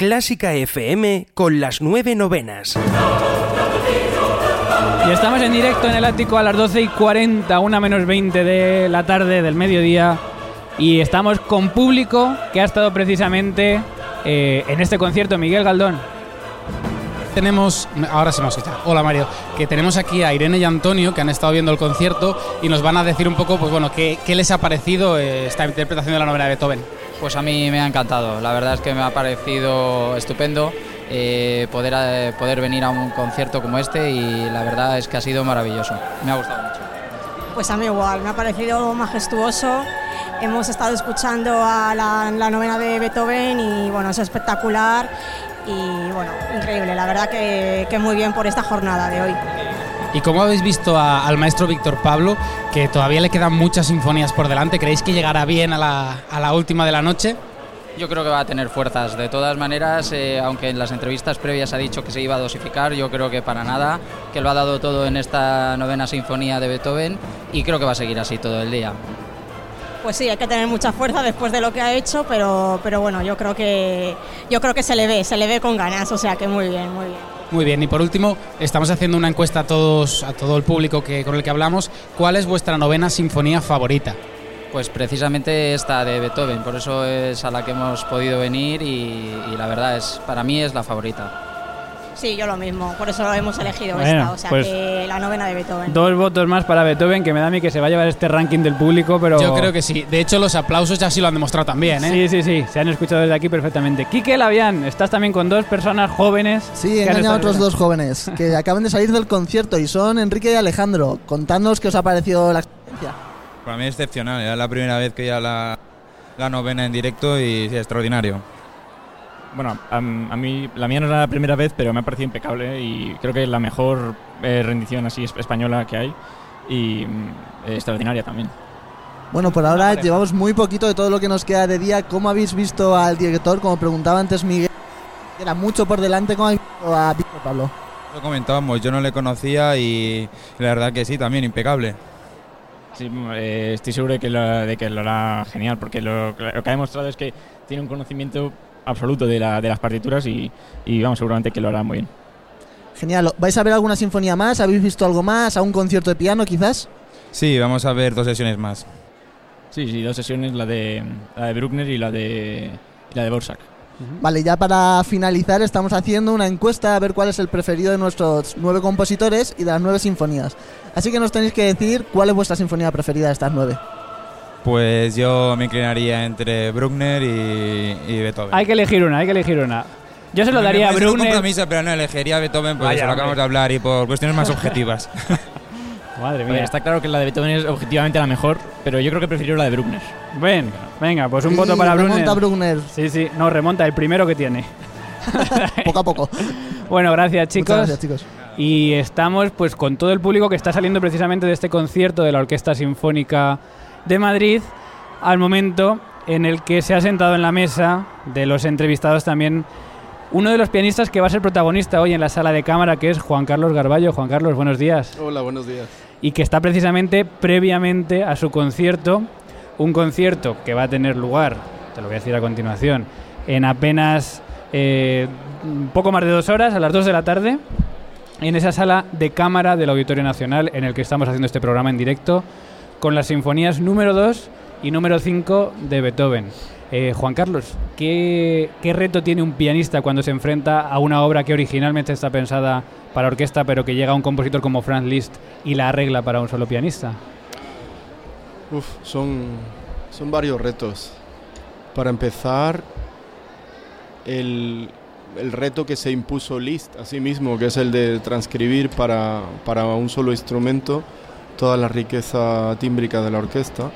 Clásica FM con las nueve novenas. Y estamos en directo en el ático a las 12 y 40, una menos 20 de la tarde del mediodía. Y estamos con público que ha estado precisamente eh, en este concierto, Miguel Galdón. Tenemos, ahora se me escucha. Hola Mario, que tenemos aquí a Irene y Antonio que han estado viendo el concierto y nos van a decir un poco, pues bueno, qué, qué les ha parecido eh, esta interpretación de la novela de Beethoven. Pues a mí me ha encantado, la verdad es que me ha parecido estupendo eh, poder, eh, poder venir a un concierto como este y la verdad es que ha sido maravilloso, me ha gustado mucho. Pues a mí igual, me ha parecido majestuoso. Hemos estado escuchando a la, la novena de Beethoven y bueno, es espectacular y bueno, increíble, la verdad que, que muy bien por esta jornada de hoy. ¿Y cómo habéis visto a- al maestro Víctor Pablo, que todavía le quedan muchas sinfonías por delante? ¿Creéis que llegará bien a la, a la última de la noche? Yo creo que va a tener fuerzas. De todas maneras, eh, aunque en las entrevistas previas ha dicho que se iba a dosificar, yo creo que para nada, que lo ha dado todo en esta novena sinfonía de Beethoven y creo que va a seguir así todo el día. Pues sí, hay que tener mucha fuerza después de lo que ha hecho, pero, pero bueno, yo creo que yo creo que se le ve, se le ve con ganas, o sea que muy bien, muy bien. Muy bien, y por último, estamos haciendo una encuesta a todos, a todo el público con el que hablamos. ¿Cuál es vuestra novena sinfonía favorita? Pues precisamente esta de Beethoven, por eso es a la que hemos podido venir y, y la verdad es para mí es la favorita. Sí, yo lo mismo, por eso hemos elegido Bueno, esta, o sea pues- que la novena de Beethoven. Dos votos más para Beethoven, que me da a mí que se va a llevar este ranking del público, pero... Yo creo que sí. De hecho, los aplausos ya sí lo han demostrado también, ¿eh? Sí, sí, sí, se han escuchado desde aquí perfectamente. Quique Labián, estás también con dos personas jóvenes. Sí, engañado a otros dos jóvenes que acaban de salir del concierto y son Enrique y Alejandro. Contadnos qué os ha parecido la experiencia. Para mí es excepcional, era la primera vez que ya la, la novena en directo y sí, extraordinario. Bueno, a, a mí la mía no era la primera vez, pero me ha parecido impecable y creo que es la mejor eh, rendición así es- española que hay y mm, eh, extraordinaria también. Bueno, por ahora llevamos muy poquito de todo lo que nos queda de día. ¿Cómo habéis visto al director? Como preguntaba antes Miguel, era mucho por delante. ¿Cómo habéis visto a Víctor Pablo? Lo comentábamos, yo no le conocía y la verdad que sí, también impecable. Sí, mm, eh, estoy seguro de que, lo, de que lo hará genial, porque lo, lo que ha demostrado es que tiene un conocimiento absoluto de, la- de las partituras y, y vamos, seguramente que lo hará muy bien. Genial. ¿Vais a ver alguna sinfonía más? ¿Habéis visto algo más? ¿A un concierto de piano quizás? Sí, vamos a ver dos sesiones más. Sí, sí, dos sesiones, la de, la de Bruckner y la de, y la de Borsak. Vale, ya para finalizar estamos haciendo una encuesta a ver cuál es el preferido de nuestros nueve compositores y de las nueve sinfonías. Así que nos tenéis que decir cuál es vuestra sinfonía preferida de estas nueve. Pues yo me inclinaría entre Bruckner y, y Beethoven. Hay que elegir una, hay que elegir una. Yo se lo Me daría a parece un Bruckner. compromiso, pero no elegiría a Beethoven porque Vaya, se lo acabamos hombre. de hablar y por cuestiones más objetivas. Madre mía. está claro que la de Beethoven es objetivamente la mejor, pero yo creo que prefiero la de Bruckner. Ven, venga, pues un voto para Bruckner. remonta Bruckner, Sí, sí, no, remonta, el primero que tiene. poco a poco. Bueno, gracias chicos. Muchas gracias, chicos. Y estamos pues con todo el público que está saliendo precisamente de este concierto de la Orquesta Sinfónica de Madrid al momento en el que se ha sentado en la mesa de los entrevistados también uno de los pianistas que va a ser protagonista hoy en la sala de cámara que es Juan Carlos Garballo. Juan Carlos, buenos días. Hola, buenos días. Y que está precisamente previamente a su concierto, un concierto que va a tener lugar, te lo voy a decir a continuación, en apenas eh, un poco más de dos horas, a las dos de la tarde, en esa sala de cámara del Auditorio Nacional en el que estamos haciendo este programa en directo con las sinfonías número 2 y número 5 de Beethoven. Eh, Juan Carlos, ¿qué, ¿qué reto tiene un pianista cuando se enfrenta a una obra que originalmente está pensada para orquesta, pero que llega a un compositor como Franz Liszt y la arregla para un solo pianista? Uf, son, son varios retos. Para empezar, el, el reto que se impuso Liszt a sí mismo, que es el de transcribir para, para un solo instrumento toda la riqueza tímbrica de la orquesta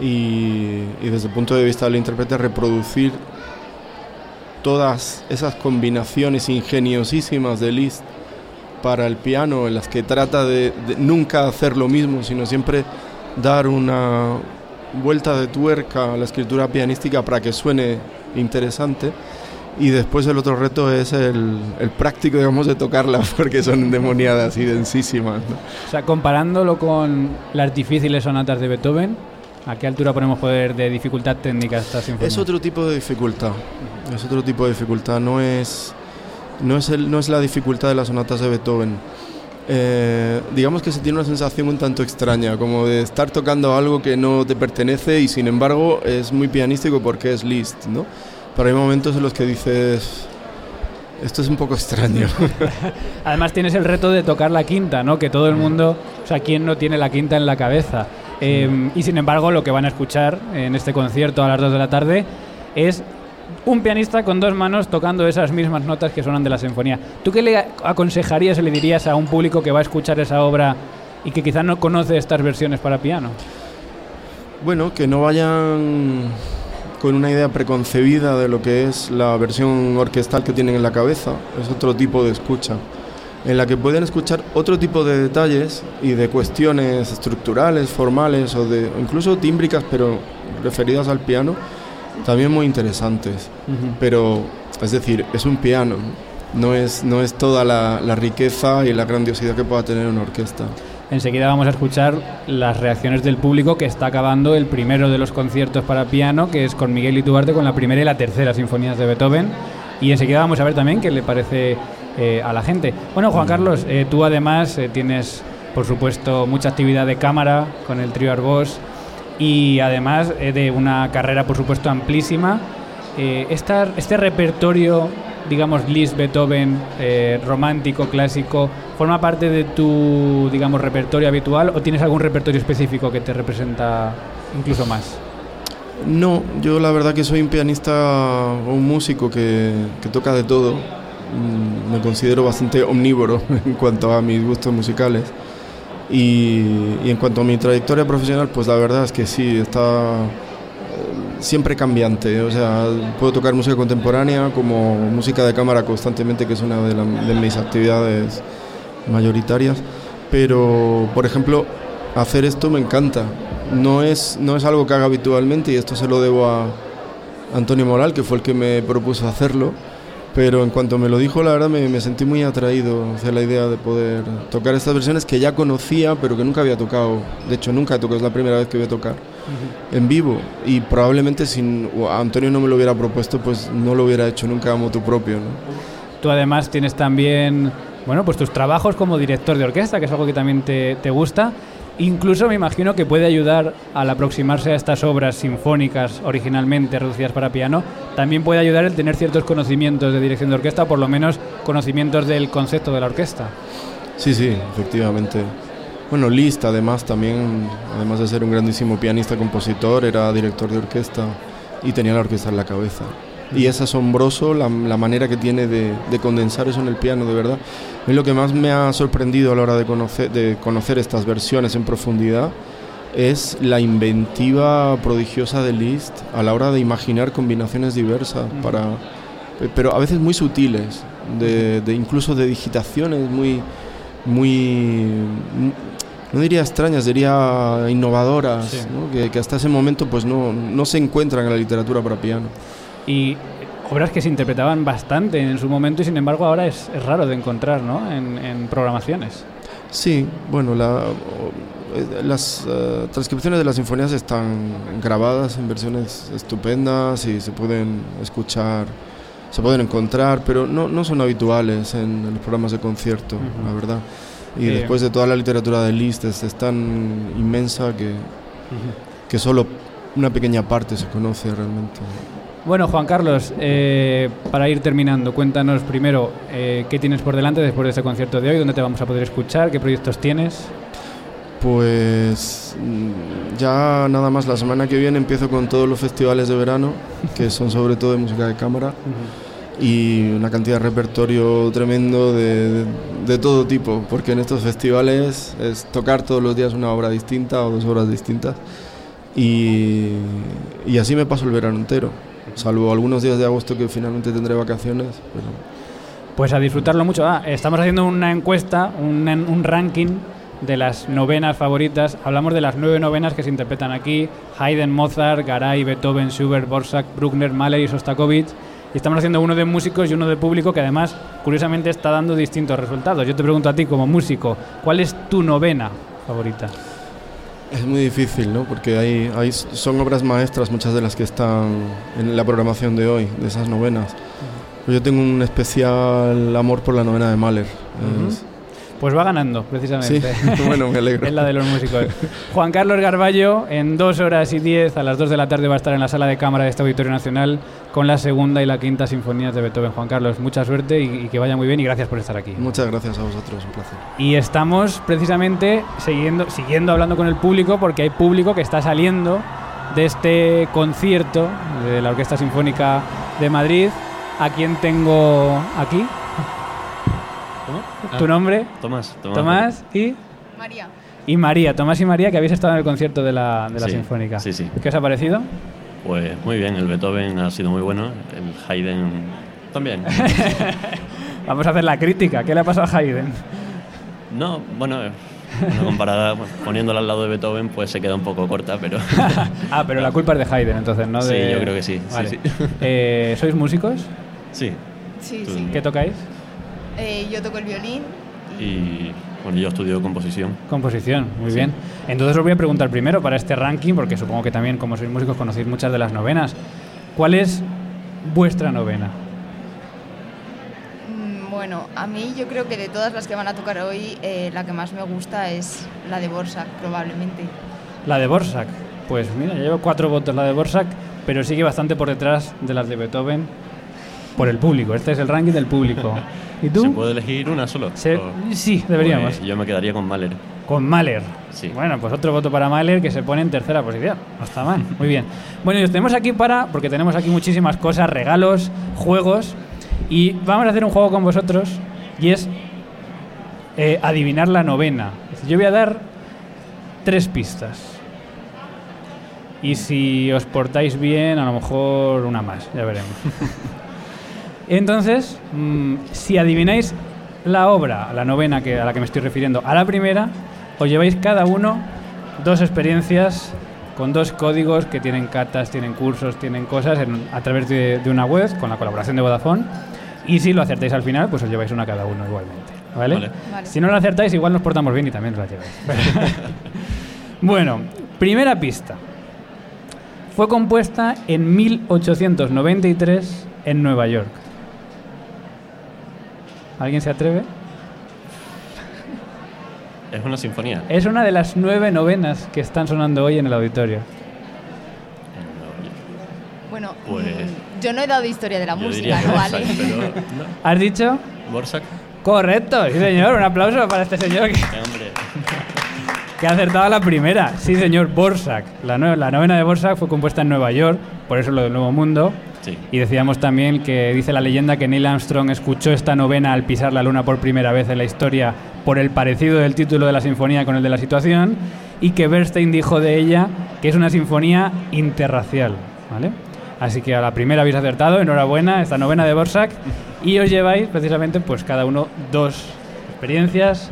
y, desde el punto de vista del intérprete reproducir todas esas combinaciones ingeniosísimas de Liszt para el piano en las que trata de, de nunca hacer lo mismo, sino siempre dar una vuelta de tuerca a la escritura pianística para que suene interesante. Y después el otro reto es el, el práctico, digamos, de tocarlas, porque son endemoniadas y densísimas. ¿no? O sea, comparándolo con las difíciles sonatas de Beethoven, ¿A qué altura ponemos poder de dificultad técnica esta sinfonía? Es otro tipo de dificultad. Es otro tipo de dificultad. No es, no es, el, no es la dificultad de las sonatas de Beethoven. Eh, digamos que se tiene una sensación un tanto extraña, como de estar tocando algo que no te pertenece y sin embargo es muy pianístico porque es Liszt, ¿no? Pero hay momentos en los que dices, esto es un poco extraño. Además tienes el reto de tocar la quinta, ¿no? Que todo el mundo, o sea, ¿quién no tiene la quinta en la cabeza? Eh, y sin embargo, lo que van a escuchar en este concierto a las 2 de la tarde es un pianista con dos manos tocando esas mismas notas que suenan de la sinfonía. ¿Tú qué le aconsejarías o le dirías a un público que va a escuchar esa obra y que quizás no conoce estas versiones para piano? Bueno, que no vayan con una idea preconcebida de lo que es la versión orquestal que tienen en la cabeza. Es otro tipo de escucha, en la que pueden escuchar otro tipo de detalles y de cuestiones estructurales, formales o de incluso tímbricas, pero referidas al piano, también muy interesantes. Pero, es decir, es un piano, no es, no es toda la, la riqueza y la grandiosidad que pueda tener una orquesta. Enseguida vamos a escuchar las reacciones del público que está acabando el primero de los conciertos para piano, que es con Miguel Ituarte con la primera y la tercera sinfonías de Beethoven. Y enseguida vamos a ver también qué le parece eh, a la gente. Bueno, Juan Carlos, eh, tú además eh, tienes, por supuesto, mucha actividad de cámara con el trío Arbós y además de una carrera, por supuesto, amplísima. Este repertorio digamos, Liszt, Beethoven, romántico, clásico, forma parte de tu, digamos, repertorio habitual o tienes algún repertorio específico que te representa incluso más? No, yo la verdad que soy un pianista o un músico que, que toca de todo. Mm, me considero bastante omnívoro en cuanto a mis gustos musicales. Y, y en cuanto a mi trayectoria profesional, pues la verdad es que sí, está siempre cambiante. O sea, puedo tocar música contemporánea como música de cámara constantemente, que es una de, de mis actividades mayoritarias. Pero, por ejemplo, hacer esto me encanta. No es, no es algo que haga habitualmente y esto se lo debo a Antonio Moral, que fue el que me propuso hacerlo pero en cuanto me lo dijo, la verdad me, sentí muy atraído hacia la idea de poder tocar estas versiones que ya conocía, pero que nunca había tocado. De hecho, nunca he tocado, es la primera vez que voy a tocar en vivo. Y probablemente si Antonio no me lo hubiera propuesto, pues no lo hubiera hecho nunca a moto propio. ¿no? Tú además tienes también, bueno, pues tus trabajos como director de orquesta, que es algo que también te, te gusta. Incluso me imagino que puede ayudar al aproximarse a estas obras sinfónicas originalmente reducidas para piano, también puede ayudar el tener ciertos conocimientos de dirección de orquesta, por lo menos conocimientos del concepto de la orquesta. Sí, sí, efectivamente. Bueno, Liszt además también, además de ser un grandísimo pianista compositor, era director de orquesta y tenía la orquesta en la cabeza. Y es asombroso la, manera que tiene de, condensar eso en el piano, de verdad. Es lo que más me ha sorprendido a la hora de conocer, de conocer estas versiones en profundidad es la inventiva prodigiosa de Liszt a la hora de imaginar combinaciones diversas para pero a veces muy sutiles de, incluso de digitaciones muy muy no diría extrañas diría innovadoras que, que, hasta ese momento pues no, no se encuentran en la literatura para piano y obras que se interpretaban bastante en su momento y sin embargo ahora es, raro de encontrar ¿no? en, programaciones. Sí, bueno, eh, las eh, transcripciones de las sinfonías están grabadas en versiones estupendas y se pueden escuchar, se pueden encontrar, pero no, no son habituales en, los programas de concierto, la verdad. Y eh, después de toda la literatura de Liszt es, tan inmensa que, que solo una pequeña parte se conoce realmente. Bueno, Juan Carlos, eh, para ir terminando, cuéntanos primero eh, qué tienes por delante después de este concierto de hoy, dónde te vamos a poder escuchar, qué proyectos tienes. Pues mm, ya nada más, la semana que viene empiezo con todos los festivales de verano, que son sobre todo de música de cámara, y una cantidad de repertorio tremendo de, de, todo tipo, porque en estos festivales es tocar todos los días una obra distinta o dos obras distintas, y, y así me paso el verano entero salvo algunos días de agosto que finalmente tendré vacaciones. Pues a disfrutarlo mucho. Ah, estamos haciendo una encuesta, un, un, ranking de las novenas favoritas. Hablamos de las nueve novenas que se interpretan aquí: Haydn, Mozart, Garay, Beethoven, Schubert, Borsak, Bruckner, Mahler y Sostakovich. Y estamos haciendo uno de músicos y uno de público que además, curiosamente, está dando distintos resultados. Yo te pregunto a ti, como músico, ¿cuál es tu novena favorita? Es muy difícil, ¿no? Porque hay, hay, son obras maestras muchas de las que están en la programación de hoy, de esas novenas. Pues yo tengo un especial amor por la novena de Mahler. Ujú. Es- Pues va ganando, precisamente. Sí, bueno, me alegro. es la de los músicos. Juan Carlos Garballo, en dos horas y diez, a las dos de la tarde, va a estar en la sala de cámara de este Auditorio Nacional con la segunda y la quinta sinfonías de Beethoven. Juan Carlos, mucha suerte y, y que vaya muy bien y gracias por estar aquí. Muchas gracias a vosotros, un placer. Y estamos precisamente siguiendo, siguiendo hablando con el público porque hay público que está saliendo de este concierto de la Orquesta Sinfónica de Madrid. ¿A quién tengo aquí? ¿Tu Ah, nombre? Tomás. Tomás. Tomás y, María. y María. Tomás y María, que habéis estado en el concierto de la, de la Sí, Sinfónica. sí, sí. ¿Qué os ha parecido? Pues muy bien, el Beethoven ha sido muy bueno, el Haydn también. Vamos a hacer la crítica. ¿Qué le ha pasado a Haydn? No, bueno, eh, una comparada, poniéndola al lado de Beethoven, pues se queda un poco corta, pero Ah, pero la culpa es de Haydn, entonces, ¿no? Sí, de- yo creo que sí, sí, Vale. sí. Eh, ¿Sois músicos? sí. Sí, sí. ¿Qué tocáis? Eh, yo toco el violín. Y bueno, yo estudio composición. Composición, muy Sí. bien. Entonces os voy a preguntar primero para este ranking, porque supongo que también como sois músicos conocéis muchas de las novenas. ¿Cuál es vuestra novena? Mm, Bueno, a mí yo creo que de todas las que van a tocar hoy, eh, la que más me gusta es la de Borsak, probablemente. La de Borsak. Pues mira, llevo cuatro votos la de Borsak, pero sigue bastante por detrás de las de Beethoven por el público. Este es el ranking del público. ¿Y ¿Se tú? puede elegir una solo? Se- sí, deberíamos. Pues yo me quedaría con Mahler. Con Mahler. Sí. Bueno, pues otro voto para Mahler que se pone en tercera posición. No está mal. Muy bien. Bueno, y os tenemos aquí para, porque tenemos aquí muchísimas cosas, regalos, juegos, y vamos a hacer un juego con vosotros, y es eh, adivinar la novena. Yo voy a dar tres pistas. Y si os portáis bien, a lo mejor una más, ya veremos. Entonces, mm, si adivináis la obra, la novena que, a la que me estoy refiriendo, a la primera, os lleváis cada uno dos experiencias con dos códigos que tienen catas, tienen cursos, tienen cosas en- a través de, de una web con la colaboración de Vodafone. Y si lo acertáis al final, pues os lleváis una cada uno igualmente. ¿Vale? Vale. Vale. Si no lo acertáis, igual nos portamos bien y también os la lleváis. bueno, primera pista. Fue compuesta en 1893 en Nueva York. ¿Alguien se atreve? Es una sinfonía. Es una de las nueve novenas que están sonando hoy en el auditorio. Bueno, Pues- mm, yo no he dado historia de la música, ¿no Borsak, vale? pero no. ¿Has dicho? Borsak. Correcto, sí señor. Un aplauso para este señor que, ha acertado la primera. Sí señor, Borsak. La, nue- la novena de Borsak fue compuesta en Nueva York, por eso lo del Nuevo Mundo. Sí. Y decíamos también que dice la leyenda que Neil Armstrong escuchó esta novena al pisar la luna por primera vez en la historia por el parecido del título de la sinfonía con el de la situación y que Bernstein dijo de ella que es una sinfonía interracial, ¿vale? Así que a la primera habéis acertado, enhorabuena, esta novena de Borsak y os lleváis precisamente pues cada uno dos experiencias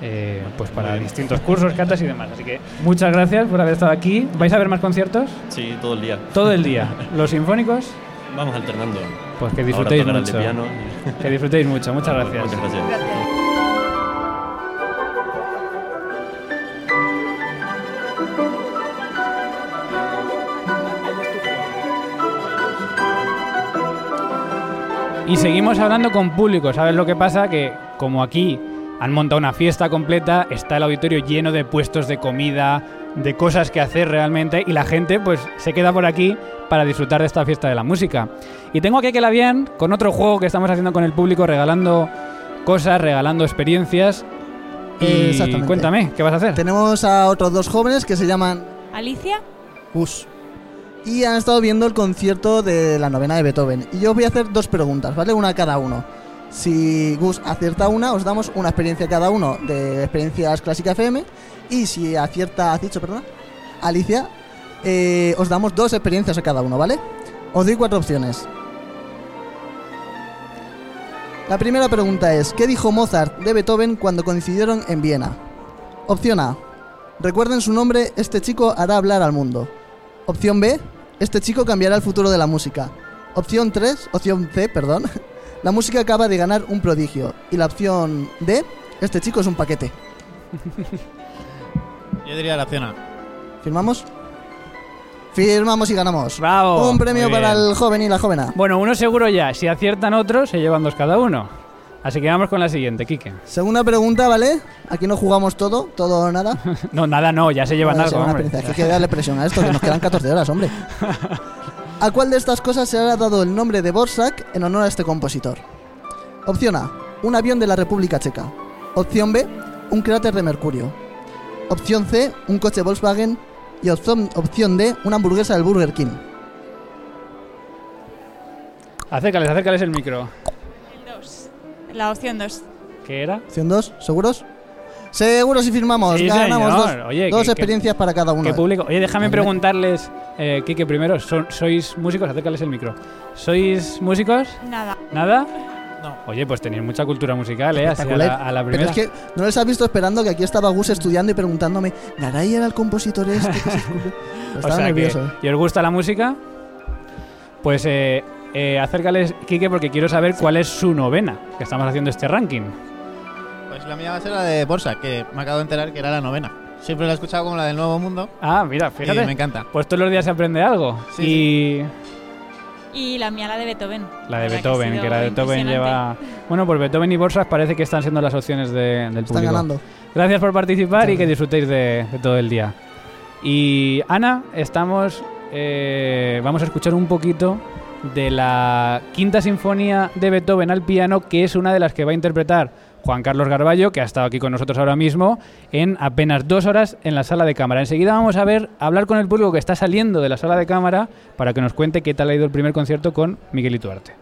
eh, pues para distintos cursos, catas y demás. Así que muchas gracias por haber estado aquí. ¿Vais a ver más conciertos? Sí, todo el día. Todo el día. ¿Los sinfónicos? Vamos alternando. Pues que Ahora disfrutéis mucho. piano. Que disfrutéis mucho. Muchas gracias. Muchas gracias. Gracias. Y seguimos hablando con público. ¿Sabes lo que pasa? Que como aquí han montado una fiesta completa, está el auditorio lleno de puestos de comida, de cosas que hacer realmente, y la gente pues se queda por aquí para disfrutar de esta fiesta de la música. Y tengo aquí a Kelavian con otro juego que estamos haciendo con el público, regalando cosas, regalando experiencias. Y Exactamente. cuéntame, ¿qué vas a hacer? Tenemos a otros dos jóvenes que se llaman Alicia. Gus. Y han estado viendo el concierto de la novena de Beethoven. Y yo os voy a hacer dos preguntas, ¿vale? Una a cada uno. Si Gus acierta una, os damos una experiencia cada uno de experiencias clásica FM. Y si acierta, has dicho, perdona, Alicia, eh, os damos dos experiencias a cada uno, ¿vale? Os doy cuatro opciones. La primera pregunta es, ¿qué dijo Mozart de Beethoven cuando coincidieron en Viena? Opción A. Recuerden su nombre, este chico hará hablar al mundo. Opción B. Este chico cambiará el futuro de la música. Opción 3, opción C, perdón. La música acaba de ganar un prodigio. Y la opción D. Este chico es un paquete. Yo diría la cena. ¿Firmamos? Firmamos y ganamos. Bravo. Un premio Muy para bien. el joven y la jovena. Bueno, uno seguro ya. Si aciertan otros, se llevan dos cada uno. Así que vamos con la siguiente, Quique. Segunda pregunta, ¿vale? Aquí no jugamos todo, todo o nada. No, nada, no, ya se llevan Vale, algo. se van a hombre. hay que darle presión a esto, que nos quedan 14 horas, hombre. ¿A cuál de estas cosas se ha dado el nombre de Borsak en honor a este compositor? Opción A, un avión de la República Checa. Opción B, un cráter de Mercurio. Opción C, un coche Volkswagen. Y opción, opción D, una hamburguesa del Burger King. Acércales, acércales el micro. La opción 2. ¿Qué era? Opción 2, ¿seguros? Seguros y firmamos. Sí, Ganamos señor. dos, Oye, dos que- experiencias para cada uno. ¿Qué público? Oye, déjame preguntarles, eh, Quique, primero, ¿son- ¿sois músicos? Acércales el micro. ¿Sois músicos? Nada. ¿Nada? No. Oye, pues tenéis mucha cultura musical, ¿eh? Así a la, a la Pero primera. es que no les has visto esperando que aquí estaba Gus estudiando y preguntándome, ¿Garay era el compositor este descubrió?". O Estaba sea nervioso. ¿eh? ¿Y os gusta la música? Pues eh, eh, acércales, Quique, porque quiero saber cuál es su novena, que estamos haciendo este ranking. La mía va a ser la de Borsa, que me acabo de enterar que era la novena. Siempre la he escuchado como la del Nuevo Mundo. Ah, mira, fíjate. Y me encanta. Pues todos los días se aprende algo. Sí, y Y la mía, la de Beethoven. la de Beethoven, que, sido la de Beethoven lleva... Bueno, pues Beethoven y Borsas parece que están siendo las opciones de- del Están público. ganando. Gracias por participar y que disfrutéis de, de todo el día. Y Ana, estamos... eh, vamos a escuchar un poquito de la quinta sinfonía de Beethoven al piano, que es una de las que va a interpretar Juan Carlos Garballo, que ha estado aquí con nosotros ahora mismo, en apenas dos horas en la sala de cámara. Enseguida vamos a ver, a hablar con el público que está saliendo de la sala de cámara para que nos cuente qué tal ha ido el primer concierto con Miguel Ituarte.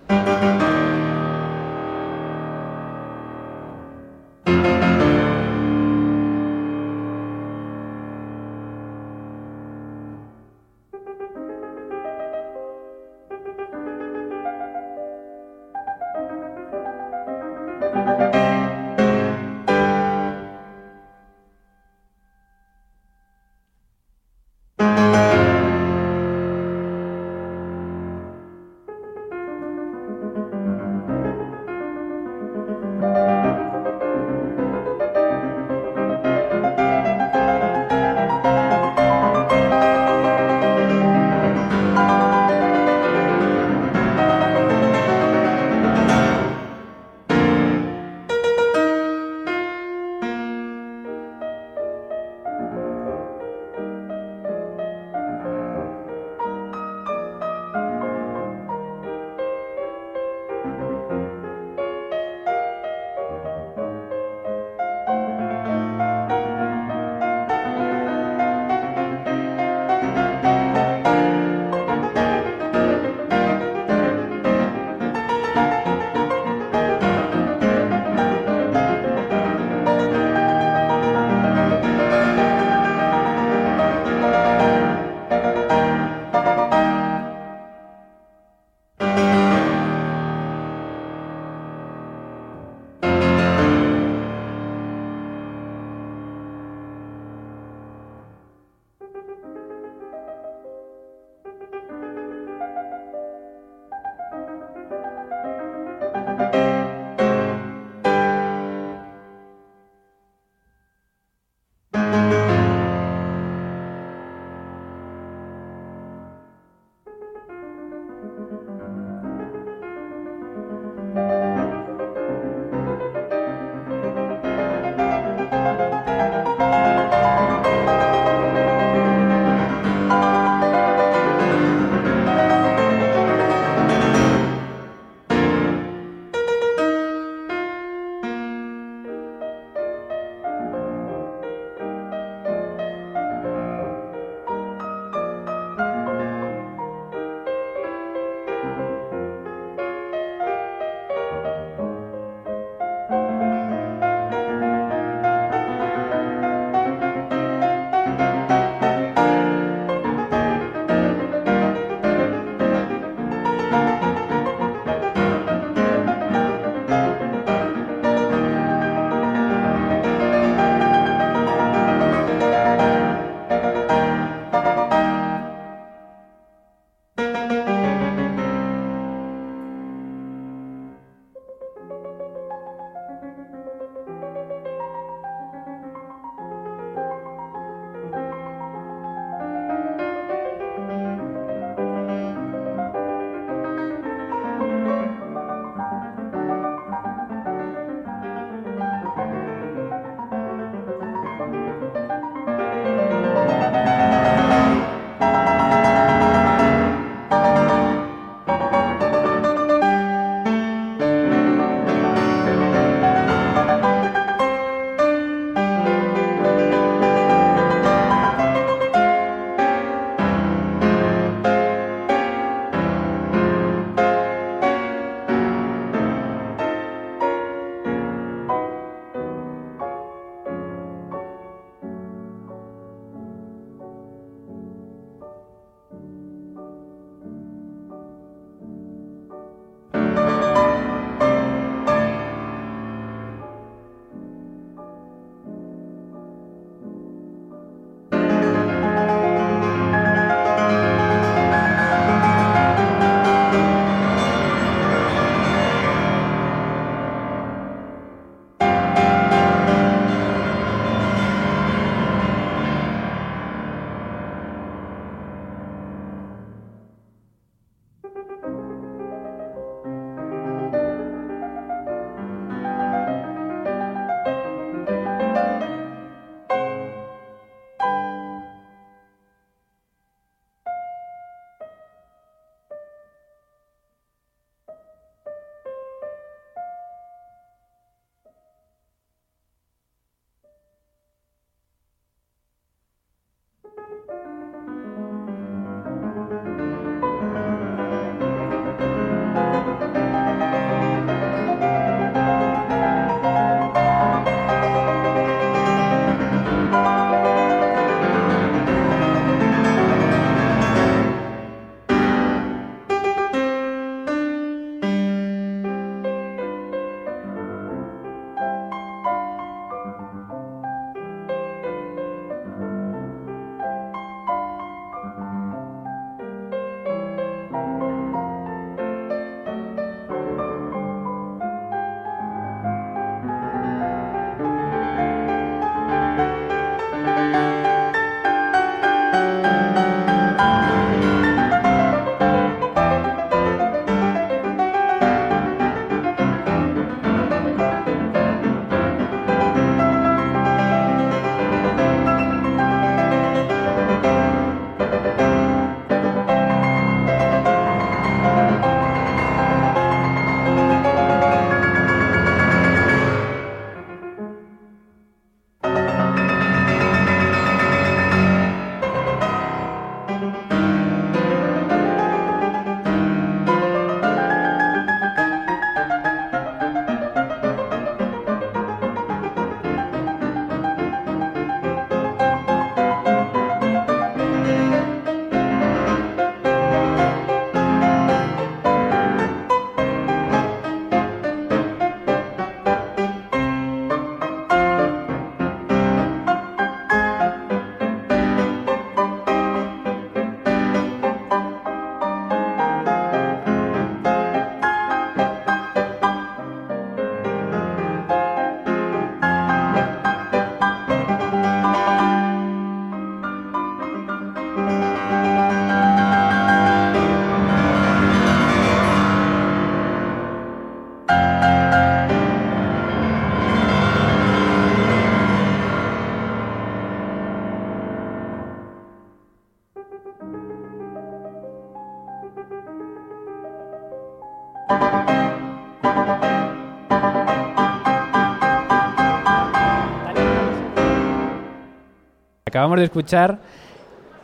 Acabamos de escuchar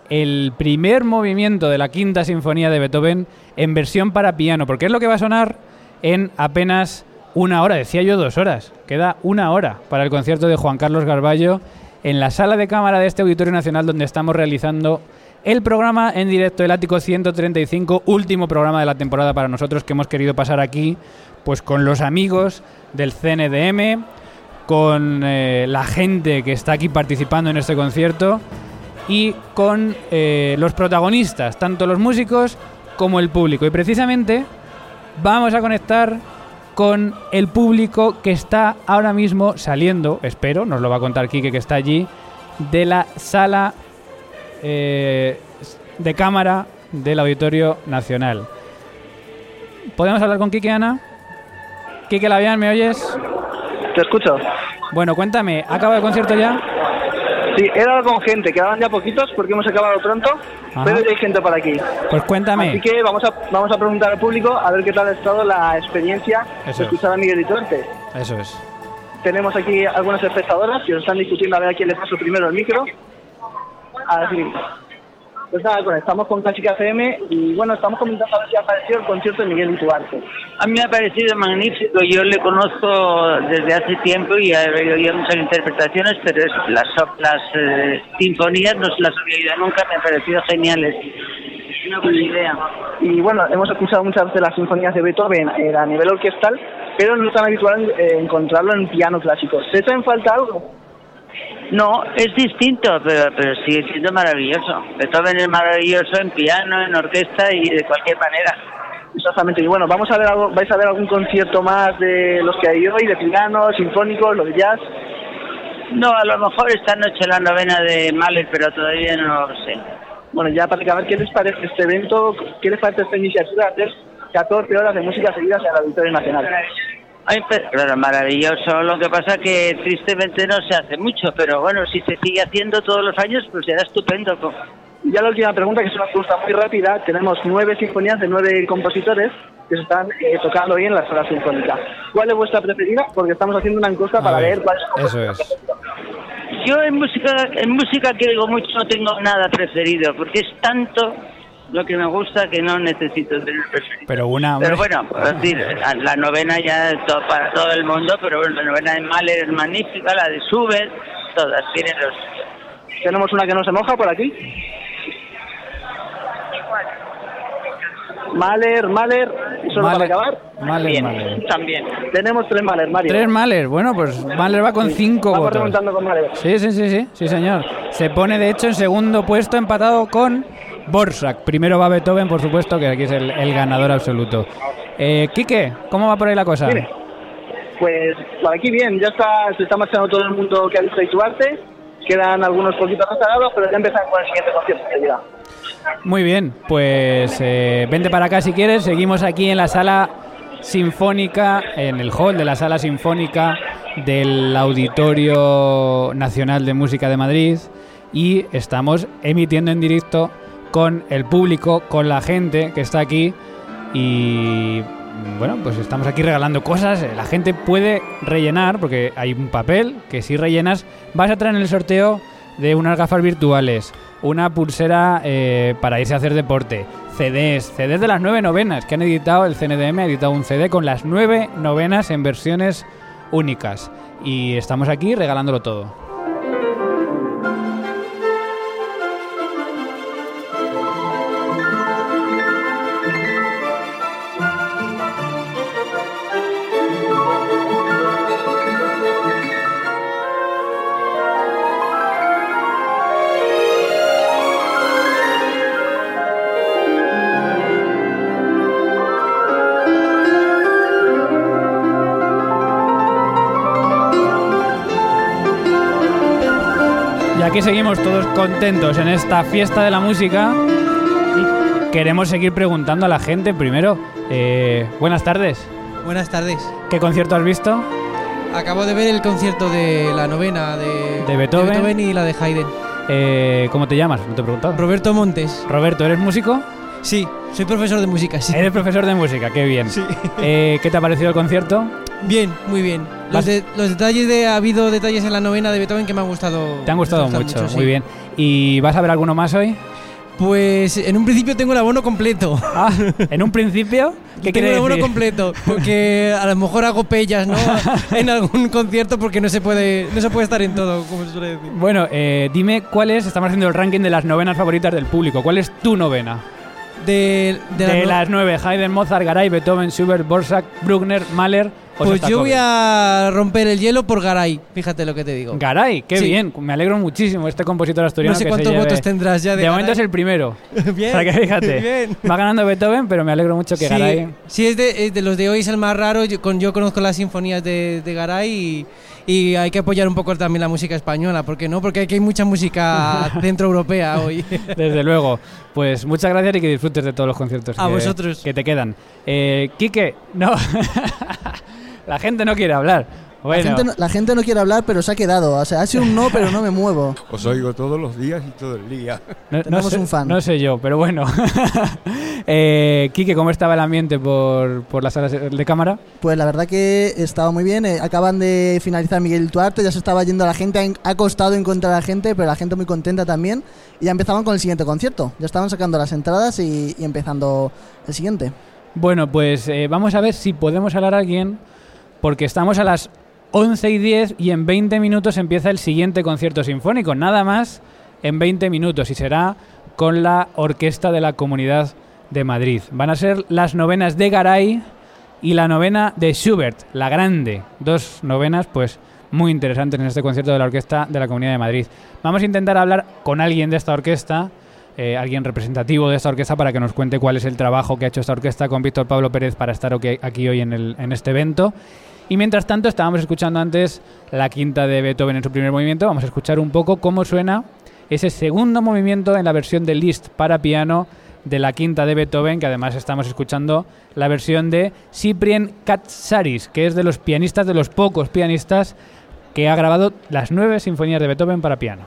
el primer movimiento de la quinta sinfonía de Beethoven en versión para piano, porque es lo que va a sonar en apenas una hora, decía yo dos horas, queda una hora para el concierto de Juan Carlos Garballo en la sala de cámara de este Auditorio Nacional donde estamos realizando el programa en directo, el Ático 135, último programa de la temporada para nosotros que hemos querido pasar aquí, pues con los amigos del CNDM, con eh, la gente que está aquí participando en este concierto y con eh, los protagonistas, tanto los músicos como el público. Y precisamente vamos a conectar con el público que está ahora mismo saliendo, espero, nos lo va a contar Quique que está allí, de la sala eh, de cámara del Auditorio Nacional. ¿Podemos hablar con Quique, Ana? Quique Labian, ¿me oyes? Te escucho. Bueno, cuéntame, ¿ha acabado el concierto ya? Sí, he dado con gente, quedaban ya poquitos porque hemos acabado pronto, Ajá. pero ya hay gente por aquí. Pues cuéntame. Así que vamos a, vamos a preguntar al público a ver qué tal ha estado la experiencia Eso de es. escuchar a Miguelito antes. Eso es. Tenemos aquí algunas espectadoras que os están discutiendo a ver a quién le paso primero el micro. Así. Pues nada, conectamos con Clásica FM y bueno, estamos comentando a ver si ha parecido el concierto de Miguel Ituarte. A mí me ha parecido magnífico. Yo le conozco desde hace tiempo y he oído muchas interpretaciones, pero es- las, las eh, sinfonías no se las había oído nunca. Me han parecido geniales. Es una buena idea. Y bueno, hemos escuchado muchas veces las sinfonías de Beethoven eh, a nivel orquestal, pero no es tan habitual eh, encontrarlo en piano clásico. ¿Se echa en falta algo? No, es distinto, pero, pero sigue siendo maravilloso. Beethoven es maravilloso en piano, en orquesta y de cualquier manera. Exactamente, y bueno, vamos a ver algo, vais a ver algún concierto más de los que hay hoy, de piano, sinfónicos, los de jazz. No, a lo mejor esta noche la novena de Mahler, pero todavía no lo sé. Bueno, ya para acabar, ¿qué les parece este evento? ¿Qué les parece esta iniciativa de hacer 14 horas de música seguidas en el Auditorio Nacional? Claro, maravilloso. Lo que pasa que tristemente no se hace mucho, pero bueno, si se sigue haciendo todos los años, pues será estupendo. Y ya la última pregunta, que es una pregunta muy rápida. Tenemos nueve sinfonías de nueve compositores que se están eh, tocando hoy en la sala sinfónica. ¿Cuál es vuestra preferida? Porque estamos haciendo una encuesta para ver cuál es Eso es. Yo en música, en música que digo mucho no tengo nada preferido, porque es tanto lo que me gusta que no necesito tener preferido. Pero una. Pero bueno, es decir, la, la novena ya es to- para todo el mundo, pero bueno, la novena de Mahler es magnífica, la de Schubert, todas tienen los... Tenemos una que no se moja por aquí. Mahler, Mahler, solo para Mahler, acabar. Mahler, Mahler. También. Tenemos tres Mahler, Mario. Tres Mahler. Bueno, pues Mahler va con cinco Vamos votos. remontando con Mahler. Sí, sí, sí, sí, sí, señor. Se pone de hecho en segundo puesto empatado con Borsak. Primero va Beethoven, por supuesto, que aquí es el, el ganador absoluto. Eh, Quique, ¿cómo va por ahí la cosa? Mire. Pues por aquí bien, ya está, se está marchando todo el mundo que ha visto Ituarte. Quedan algunos poquitos rezagados, pero ya empezamos con el siguiente concierto que dirá. Muy bien, pues eh, vente para acá si quieres. Seguimos aquí en la sala sinfónica, en el hall de la sala sinfónica del Auditorio Nacional de Música de Madrid y estamos emitiendo en directo con el público, con la gente que está aquí y bueno, pues estamos aquí regalando cosas. La gente puede rellenar porque hay un papel que si rellenas vas a traer en el sorteo de unas gafas virtuales, una pulsera eh, para irse a hacer deporte, CDs, CDs de las nueve novenas que han editado, el CNDM ha editado un CD con las nueve novenas en versiones únicas. Y estamos aquí regalándolo todo. Aquí seguimos todos contentos en esta fiesta de la música. Y queremos seguir preguntando a la gente. Primero, eh, buenas tardes. Buenas tardes. ¿Qué concierto has visto? Acabo de ver el concierto de la novena de, De Beethoven. y la de Haydn. Eh, ¿Cómo te llamas? No te he preguntado. Roberto Montes. Roberto, ¿eres músico? Sí, soy profesor de música, sí. Eres profesor de música, qué bien. Sí. Eh, ¿Qué te ha parecido el concierto? Bien, muy bien. Los, Vas- de- los detalles de ha habido detalles en la novena de Beethoven que me han gustado. Te han gustado mucho, sí. muy bien. ¿Y vas a ver alguno más hoy? Pues en un principio tengo el abono completo. Ah, ¿en un principio? ¿Qué tengo el abono decir? completo, porque a lo mejor hago pellas, ¿no? en algún concierto porque no se puede no se puede estar en todo, como se suele decir. Bueno, eh, dime cuál es, estamos haciendo el ranking de las novenas favoritas del público. ¿Cuál es tu novena? De, de De, la no- las nueve, Haydn, Mozart, Garay, Beethoven, Schubert, Borsak, Bruckner, Mahler Pues yo voy a romper el hielo por Garay, fíjate lo que te digo. Garay, qué Sí. bien, me alegro muchísimo este compositor asturiano No sé que se cuántos lleve- votos tendrás ya de momento Garay. es el primero. Bien, O sea que fíjate, bien. va ganando Beethoven, pero me alegro mucho que sí, Garay... sí, es de, es de los de hoy es el más raro. Yo, con, yo conozco las sinfonías de, de Garay y, y hay que apoyar un poco también la música española, ¿por qué no? Porque aquí hay mucha música centroeuropea hoy. Desde luego. Pues muchas gracias y que disfrutes de todos los conciertos A que, vosotros. que te quedan. Eh, Quique, no. La gente no quiere hablar. Bueno, La, gente no, la gente no quiere hablar, pero se ha quedado. O sea, ha sido un no, pero no me muevo. Os oigo todos los días y todo el día. no, no tenemos sé, un fan. no sé yo, pero bueno. eh, Quique, ¿cómo estaba el ambiente por, por las salas de cámara? Pues la verdad que estaba muy bien. eh, acaban de finalizar Miguel Tuarte, ya se estaba yendo la gente. ha- Ha costado encontrar a la gente, pero la gente muy contenta también. Y ya empezaban con el siguiente concierto. Ya estaban sacando las entradas y, y empezando el siguiente. Bueno, pues eh, vamos a ver si podemos hablar a alguien, porque estamos a las 11 y 10 y en 20 minutos empieza el siguiente concierto sinfónico, nada más en 20 minutos y será con la Orquesta de la Comunidad de Madrid. Van a ser las novenas de Garay y la novena de Schubert, la grande. Dos novenas, pues muy interesantes en este concierto de la Orquesta de la Comunidad de Madrid. Vamos a intentar hablar con alguien de esta orquesta, eh, alguien representativo de esta orquesta, para que nos cuente cuál es el trabajo que ha hecho esta orquesta con Víctor Pablo Pérez para estar aquí hoy en este evento. Y mientras tanto, estábamos escuchando antes la quinta de Beethoven en su primer movimiento. Vamos a escuchar un poco cómo suena ese segundo movimiento en la versión de Liszt para piano de la quinta de Beethoven, que además estamos escuchando la versión de Cyprien Katsaris, que es de los pianistas, de los pocos pianistas que ha grabado las nueve sinfonías de Beethoven para piano.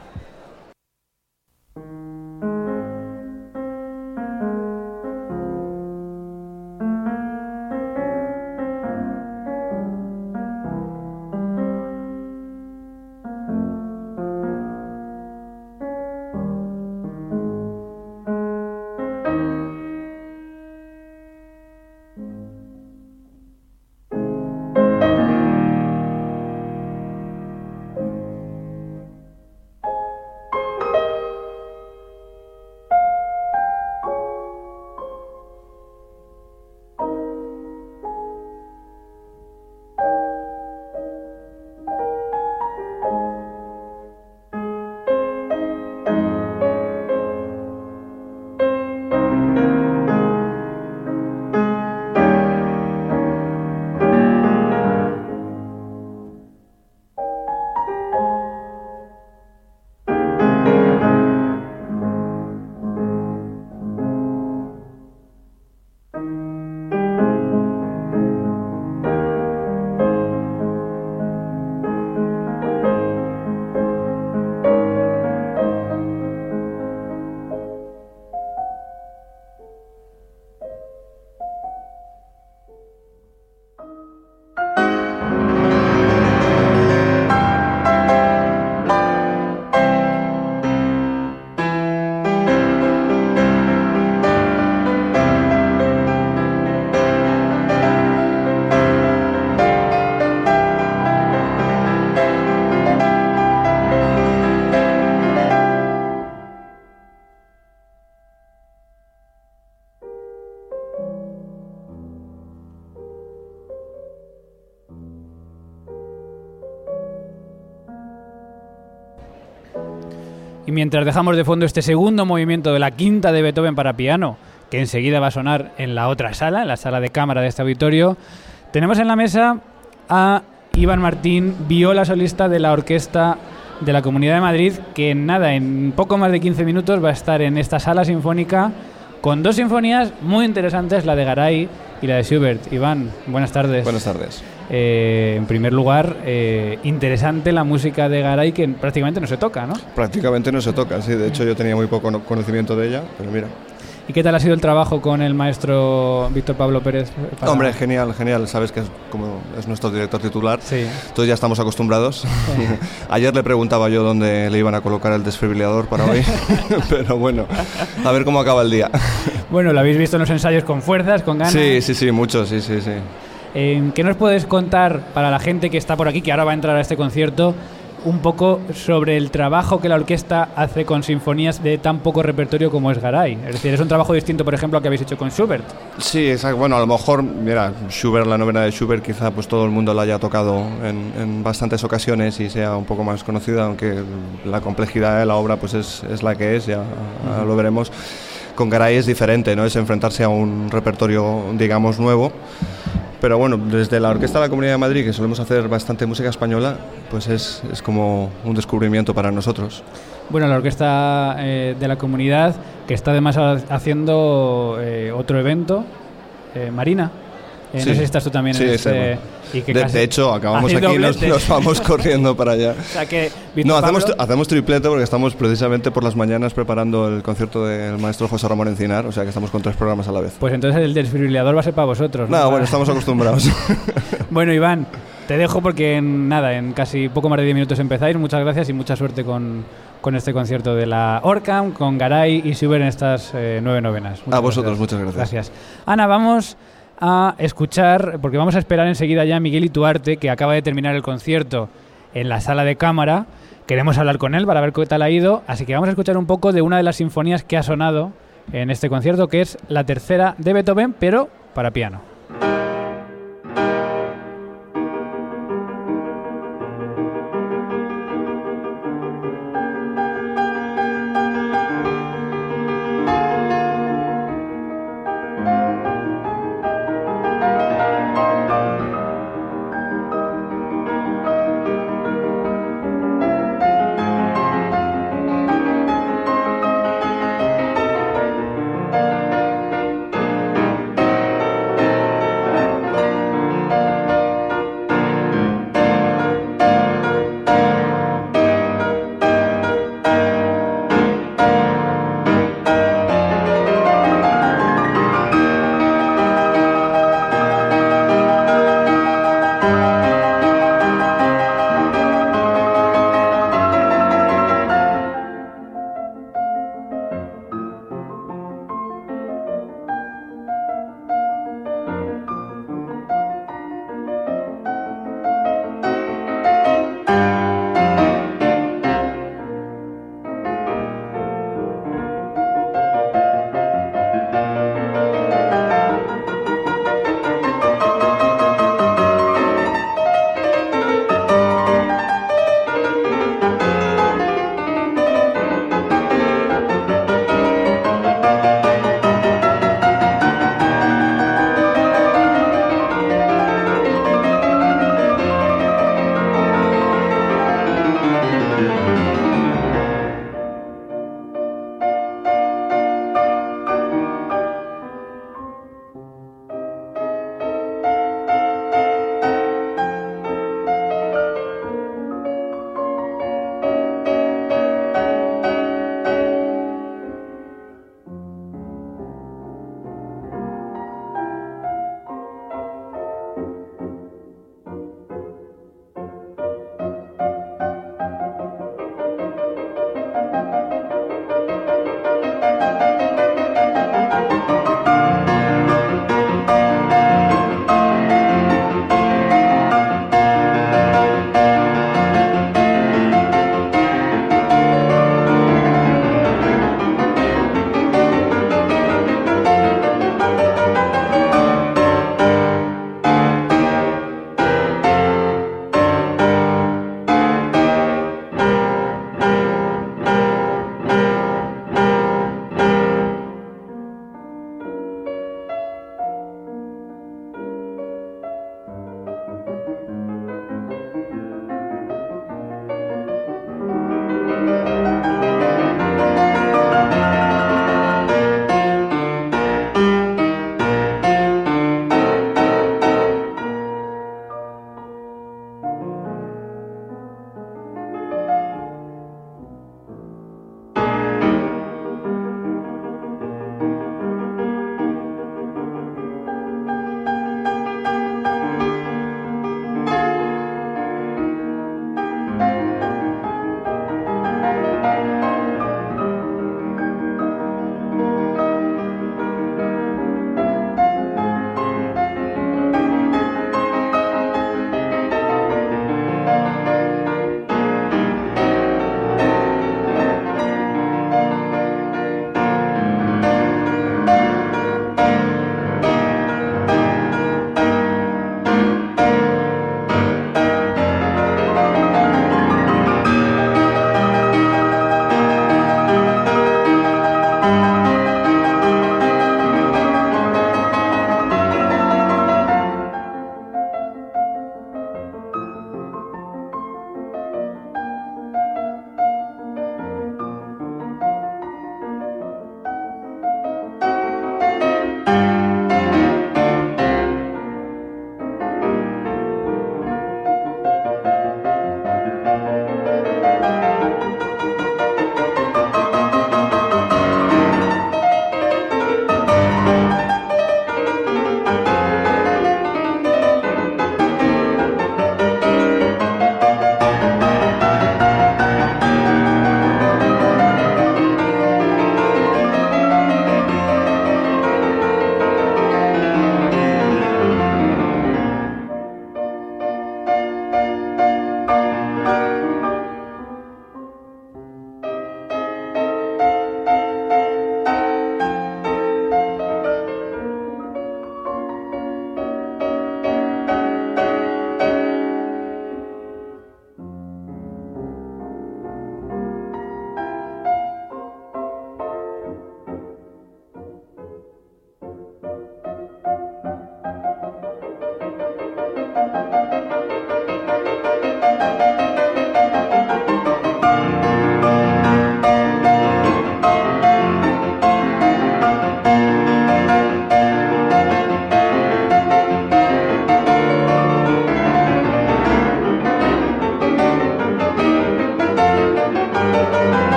Mientras dejamos de fondo este segundo movimiento de la quinta de Beethoven para piano, que enseguida va a sonar en la otra sala, en la sala de cámara de este auditorio, tenemos en la mesa a Iván Martín, viola solista de la Orquesta de la Comunidad de Madrid, que en nada, en poco más de 15 minutos va a estar en esta sala sinfónica con dos sinfonías muy interesantes, la de Garay y la de Schubert. Iván, buenas tardes. Buenas tardes. Eh, en primer lugar, eh, interesante la música de Garay que prácticamente no se toca, ¿no? Prácticamente no se toca, sí. De hecho, yo tenía muy poco no- conocimiento de ella, pero mira. ¿Y qué tal ha sido el trabajo con el maestro Víctor Pablo Pérez? para- Hombre, genial, genial. Sabes que es, como es nuestro director titular. Sí. Entonces ya estamos acostumbrados. Ayer le preguntaba yo dónde le iban a colocar el desfibrilador para hoy. pero bueno, a ver cómo acaba el día. Bueno, lo habéis visto en los ensayos con fuerzas, con ganas. Sí, sí, sí, mucho, sí, sí, sí. Eh, ¿Qué nos puedes contar para la gente que está por aquí, que ahora va a entrar a este concierto, un poco sobre el trabajo que la orquesta hace con sinfonías de tan poco repertorio como es Garay? Es decir, es un trabajo distinto, por ejemplo, al que habéis hecho con Schubert. Sí, exacto. Bueno, a lo mejor, mira, Schubert, la novena de Schubert, quizá pues todo el mundo la haya tocado en, en bastantes ocasiones y sea un poco más conocida, aunque la complejidad de la obra pues es, es la que es, ya lo veremos. Con Garay es diferente, ¿no? Es enfrentarse a un repertorio, digamos, nuevo. Pero bueno, desde la Orquesta de la Comunidad de Madrid, que solemos hacer bastante música española, pues es, es como un descubrimiento para nosotros. Bueno, la orquesta eh, de la comunidad, que está además ha- haciendo eh, otro evento, eh, Marina. Eh, Sí. No sé si estás tú también Sí, en este. y que de, casi de hecho, acabamos aquí y nos, nos vamos corriendo para allá. O sea que, No, Víctor hacemos, Pablo- hacemos triplete porque estamos precisamente por las mañanas preparando el concierto del maestro José Ramón Encinar, o sea que estamos con tres programas a la vez. Pues entonces el desfibrilador va a ser para vosotros. No, Para- bueno, estamos acostumbrados. Bueno, Iván, te dejo porque en nada, en casi poco más de 10 minutos empezáis. Muchas gracias y mucha suerte con, con este concierto de la Orcam, con Garay y Schubert en estas eh, nueve novenas. Muchas A vosotros, muchas gracias. Gracias. Ana, vamos a escuchar, porque vamos a esperar enseguida ya a Miguel Ituarte, que acaba de terminar el concierto en la sala de cámara. Queremos hablar con él para ver qué tal ha ido, así que vamos a escuchar un poco de una de las sinfonías que ha sonado en este concierto, que es la tercera de Beethoven, pero para piano.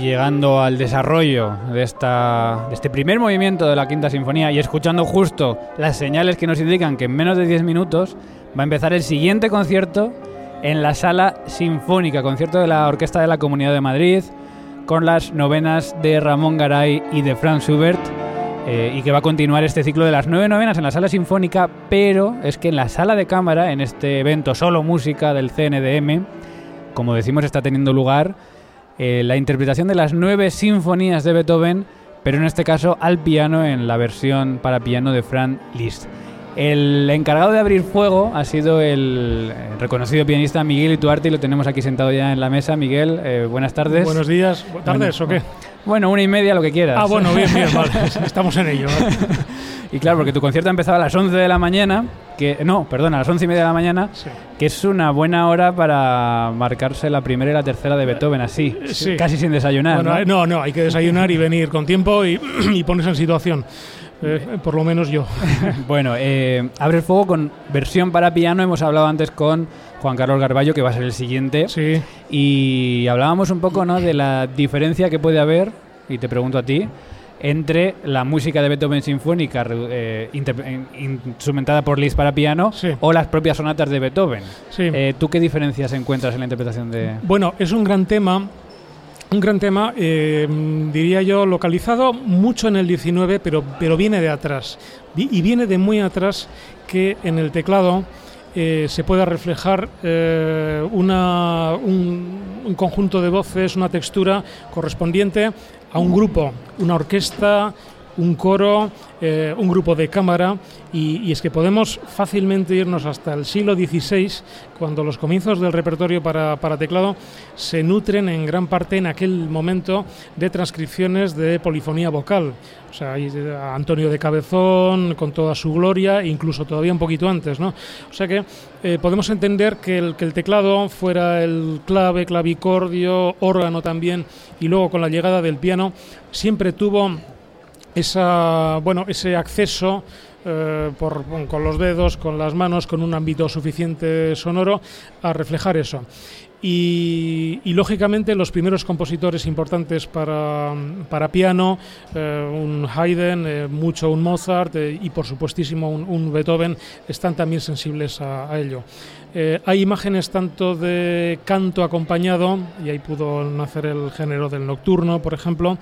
Llegando al desarrollo de, esta, este primer movimiento de la Quinta Sinfonía y escuchando justo las señales que nos indican que en menos de 10 minutos va a empezar el siguiente concierto en la Sala Sinfónica, concierto de la Orquesta de la Comunidad de Madrid, con las novenas de Ramón Garay y de Franz Schubert. eh, y que va a continuar este ciclo de las nueve novenas en la sala sinfónica, pero es que en la sala de cámara, en este evento solo música del CNDM, como decimos, está teniendo lugar eh, la interpretación de las nueve sinfonías de Beethoven, pero en este caso al piano en la versión para piano de Franz Liszt. El encargado de abrir fuego ha sido el eh, reconocido pianista Miguel Ituarte y lo tenemos aquí sentado ya en la mesa. Miguel, eh, buenas tardes. Buenos días. ¿Tardes o qué? Bueno, una y media, lo que quieras. Ah, bueno, bien, bien, vale. Estamos en ello. vale. Y claro, porque tu concierto empezaba a las 11 de la mañana, que no, perdón, a las 11 y media de la mañana, que es una buena hora para marcarse la primera y la tercera de Beethoven, así, Sí. casi sin desayunar. Bueno, ¿no? eh, no, no, hay que desayunar y venir con tiempo y, y ponerse en situación. Eh, por lo menos yo. bueno, eh, abre el fuego con versión para piano. Hemos hablado antes con Juan Carlos Garballo, que va a ser el siguiente. Sí. Y hablábamos un poco ¿no? de la diferencia que puede haber, y te pregunto a ti, entre la música de Beethoven sinfónica eh, instrumentada por Liszt para piano o las propias sonatas de Beethoven. Sí. Eh, ¿Tú qué diferencias encuentras en la interpretación de...? Bueno, es un gran tema. Un gran tema, eh, diría yo, localizado mucho en el 19, pero, pero viene de atrás. Y viene de muy atrás que en el teclado eh, se pueda reflejar eh, una, un, un conjunto de voces, una textura correspondiente a un grupo, una orquesta, un coro, eh, un grupo de cámara, y, es que podemos fácilmente irnos hasta el siglo XVI, cuando los comienzos del repertorio para, para teclado se nutren en gran parte en aquel momento de transcripciones de polifonía vocal. O sea, a Antonio de Cabezón con toda su gloria, incluso todavía un poquito antes, ¿no? O sea que eh, podemos entender que el, que el teclado fuera el clave, clavicordio, órgano también, y luego con la llegada del piano, siempre tuvo esa, bueno, ese acceso eh, por, con los dedos, con las manos, con un ámbito suficiente sonoro a reflejar eso. Y, lógicamente los primeros compositores importantes para, para piano, eh, un Haydn, eh, mucho un Mozart y por supuestísimo un, Beethoven, están también sensibles a ello. Eh, hay imágenes tanto de canto acompañado, y ahí pudo nacer el género del nocturno, por ejemplo.